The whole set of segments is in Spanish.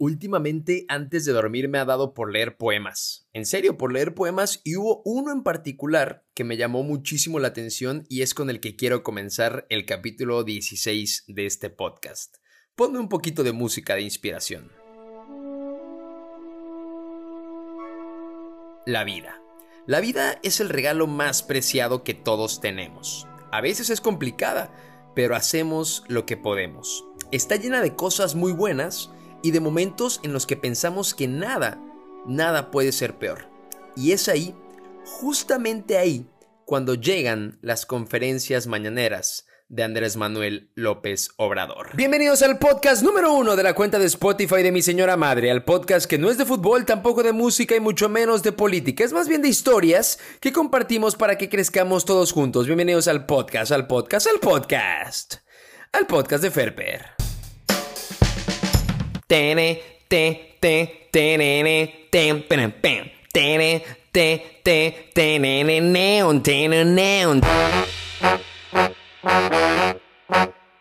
Últimamente, antes de dormir, me ha dado por leer poemas. En serio, por leer poemas y hubo uno en particular que me llamó muchísimo la atención y es con el que quiero comenzar el capítulo 16 de este podcast. Ponme un poquito de música de inspiración. La vida. La vida es el regalo más preciado que todos tenemos. A veces es complicada, pero hacemos lo que podemos. Está llena de cosas muy buenas, y de momentos en los que pensamos que nada, nada puede ser peor. Y es ahí, justamente ahí, cuando llegan las conferencias mañaneras de Andrés Manuel López Obrador. Bienvenidos al podcast número uno de la cuenta de Spotify de mi señora madre, al podcast que no es de fútbol, tampoco de música y mucho menos de política, es más bien de historias que compartimos para que crezcamos todos juntos. Bienvenidos al podcast, al podcast, al podcast, al podcast de Ferper.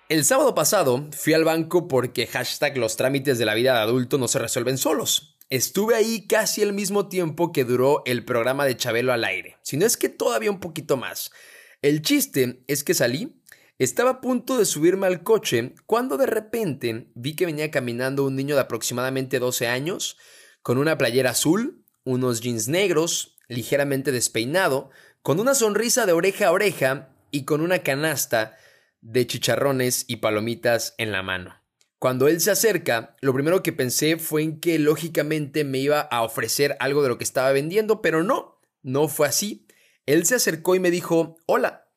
El sábado pasado fui al banco porque hashtag los trámites de la vida de adulto no se resuelven solos. Estuve ahí casi el mismo tiempo que duró el programa de Chabelo al aire, si no es que todavía un poquito más. El chiste es que salí estaba a punto de subirme al coche cuando de repente vi que venía caminando un niño de aproximadamente 12 años, con una playera azul, unos jeans negros, ligeramente despeinado, con una sonrisa de oreja a oreja y con una canasta de chicharrones y palomitas en la mano. Cuando él se acerca, lo primero que pensé fue en que lógicamente me iba a ofrecer algo de lo que estaba vendiendo, pero no, no fue así. Él se acercó y me dijo, hola,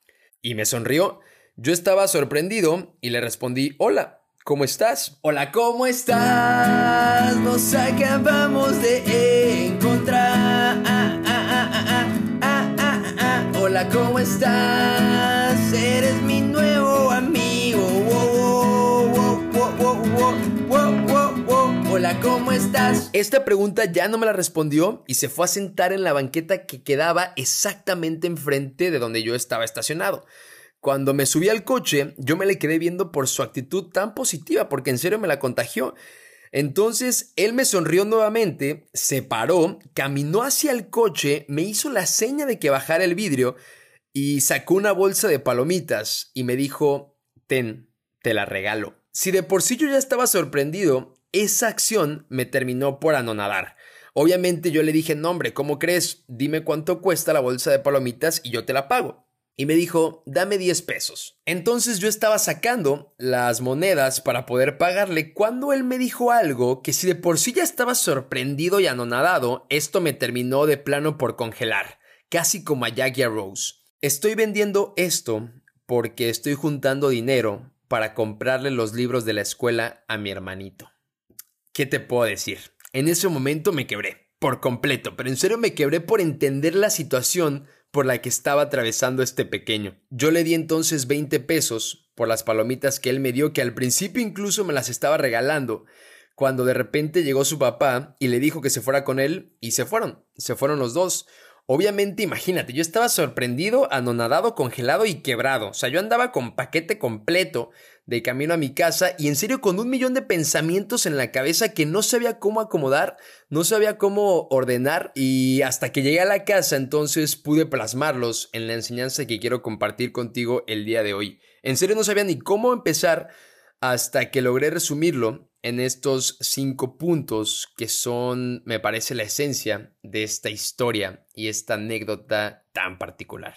y me sonrió. Yo estaba sorprendido y le respondí, hola, ¿cómo estás? Hola, ¿cómo estás? Nos acabamos de encontrar. hola, ¿cómo estás? Eres mi nuevo amigo. Hola, ¿cómo estás? Esta pregunta ya no me la respondió y se fue a sentar en la banqueta que quedaba exactamente enfrente de donde yo estaba estacionado. Cuando me subí al coche, yo me le quedé viendo por su actitud tan positiva, porque en serio me la contagió. Entonces él me sonrió nuevamente, se paró, caminó hacia el coche, me hizo la seña de que bajara el vidrio y sacó una bolsa de palomitas y me dijo, ten, te la regalo. Si de por sí yo ya estaba sorprendido, esa acción me terminó por anonadar. Obviamente yo le dije, no hombre, ¿cómo crees? Dime cuánto cuesta la bolsa de palomitas y yo te la pago y me dijo, dame 10 pesos. Entonces yo estaba sacando las monedas para poder pagarle cuando él me dijo algo que si de por sí ya estaba sorprendido y anonadado, esto me terminó de plano por congelar, casi como a Jackie Rose. Estoy vendiendo esto porque estoy juntando dinero para comprarle los libros de la escuela a mi hermanito. ¿Qué te puedo decir? En ese momento me quebré, por completo, pero en serio me quebré por entender la situación por la que estaba atravesando este pequeño. Yo le di entonces 20 pesos por las palomitas que él me dio, que al principio incluso me las estaba regalando, cuando de repente llegó su papá y le dijo que se fuera con él, y se fueron, se fueron los dos. Obviamente, imagínate, yo estaba sorprendido, anonadado, congelado y quebrado. O sea, yo andaba con paquete completo de camino a mi casa y en serio con un millón de pensamientos en la cabeza que no sabía cómo acomodar, no sabía cómo ordenar y hasta que llegué a la casa entonces pude plasmarlos en la enseñanza que quiero compartir contigo el día de hoy. En serio no sabía ni cómo empezar hasta que logré resumirlo en estos cinco puntos que son, me parece, la esencia de esta historia y esta anécdota tan particular.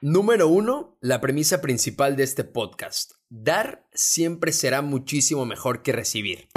Número uno, la premisa principal de este podcast. Dar siempre será muchísimo mejor que recibir.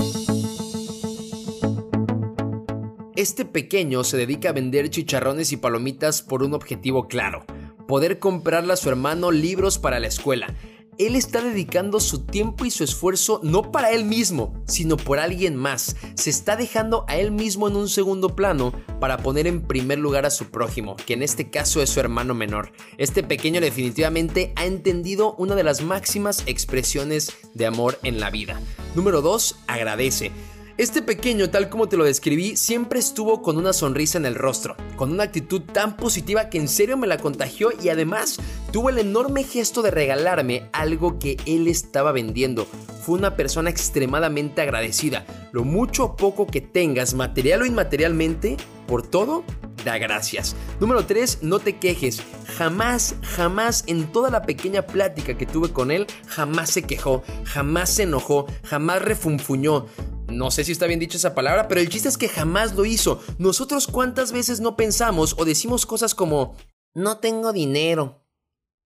Este pequeño se dedica a vender chicharrones y palomitas por un objetivo claro, poder comprarle a su hermano libros para la escuela él está dedicando su tiempo y su esfuerzo no para él mismo, sino por alguien más. Se está dejando a él mismo en un segundo plano para poner en primer lugar a su prójimo, que en este caso es su hermano menor. Este pequeño definitivamente ha entendido una de las máximas expresiones de amor en la vida. Número 2. Agradece. Este pequeño, tal como te lo describí, siempre estuvo con una sonrisa en el rostro, con una actitud tan positiva que en serio me la contagió y además tuvo el enorme gesto de regalarme algo que él estaba vendiendo. Fue una persona extremadamente agradecida. Lo mucho o poco que tengas, material o inmaterialmente, por todo, da gracias. Número 3, no te quejes. Jamás, jamás en toda la pequeña plática que tuve con él, jamás se quejó, jamás se enojó, jamás refunfuñó. No sé si está bien dicha esa palabra, pero el chiste es que jamás lo hizo. Nosotros cuántas veces no pensamos o decimos cosas como, no tengo dinero,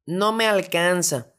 no me alcanza.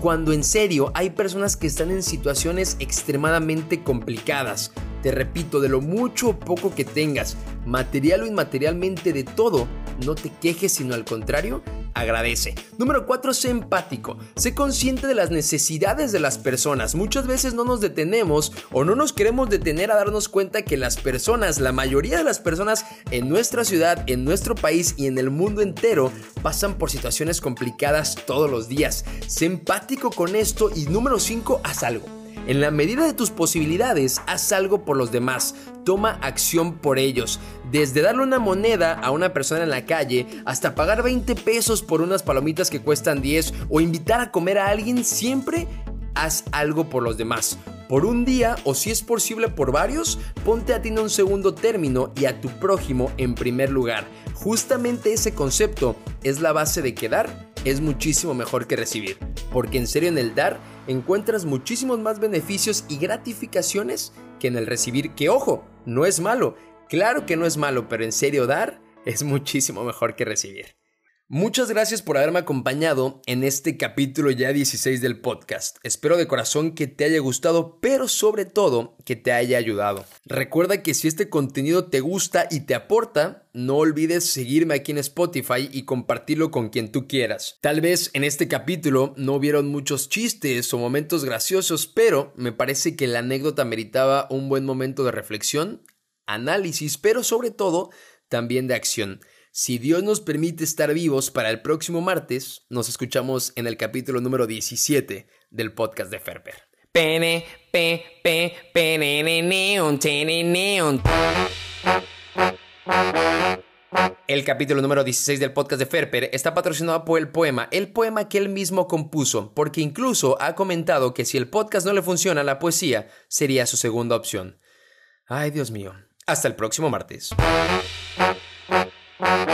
Cuando en serio hay personas que están en situaciones extremadamente complicadas. Te repito, de lo mucho o poco que tengas, material o inmaterialmente de todo, no te quejes, sino al contrario, agradece. Número 4, sé empático. Sé consciente de las necesidades de las personas. Muchas veces no nos detenemos o no nos queremos detener a darnos cuenta que las personas, la mayoría de las personas en nuestra ciudad, en nuestro país y en el mundo entero pasan por situaciones complicadas todos los días. Sé empático con esto y número 5, haz algo. En la medida de tus posibilidades, haz algo por los demás. Toma acción por ellos. Desde darle una moneda a una persona en la calle hasta pagar 20 pesos por unas palomitas que cuestan 10 o invitar a comer a alguien, siempre haz algo por los demás. Por un día o si es posible por varios, ponte a ti en un segundo término y a tu prójimo en primer lugar. Justamente ese concepto es la base de que dar es muchísimo mejor que recibir, porque en serio en el dar encuentras muchísimos más beneficios y gratificaciones que en el recibir, que ojo, no es malo, claro que no es malo, pero en serio dar es muchísimo mejor que recibir. Muchas gracias por haberme acompañado en este capítulo ya 16 del podcast. Espero de corazón que te haya gustado, pero sobre todo que te haya ayudado. Recuerda que si este contenido te gusta y te aporta, no olvides seguirme aquí en Spotify y compartirlo con quien tú quieras. Tal vez en este capítulo no hubieron muchos chistes o momentos graciosos, pero me parece que la anécdota meritaba un buen momento de reflexión, análisis, pero sobre todo también de acción. Si Dios nos permite estar vivos para el próximo martes, nos escuchamos en el capítulo número 17 del podcast de Ferper. El capítulo número 16 del podcast de Ferper está patrocinado por el poema, el poema que él mismo compuso, porque incluso ha comentado que si el podcast no le funciona, la poesía sería su segunda opción. Ay, Dios mío. Hasta el próximo martes. Thank you.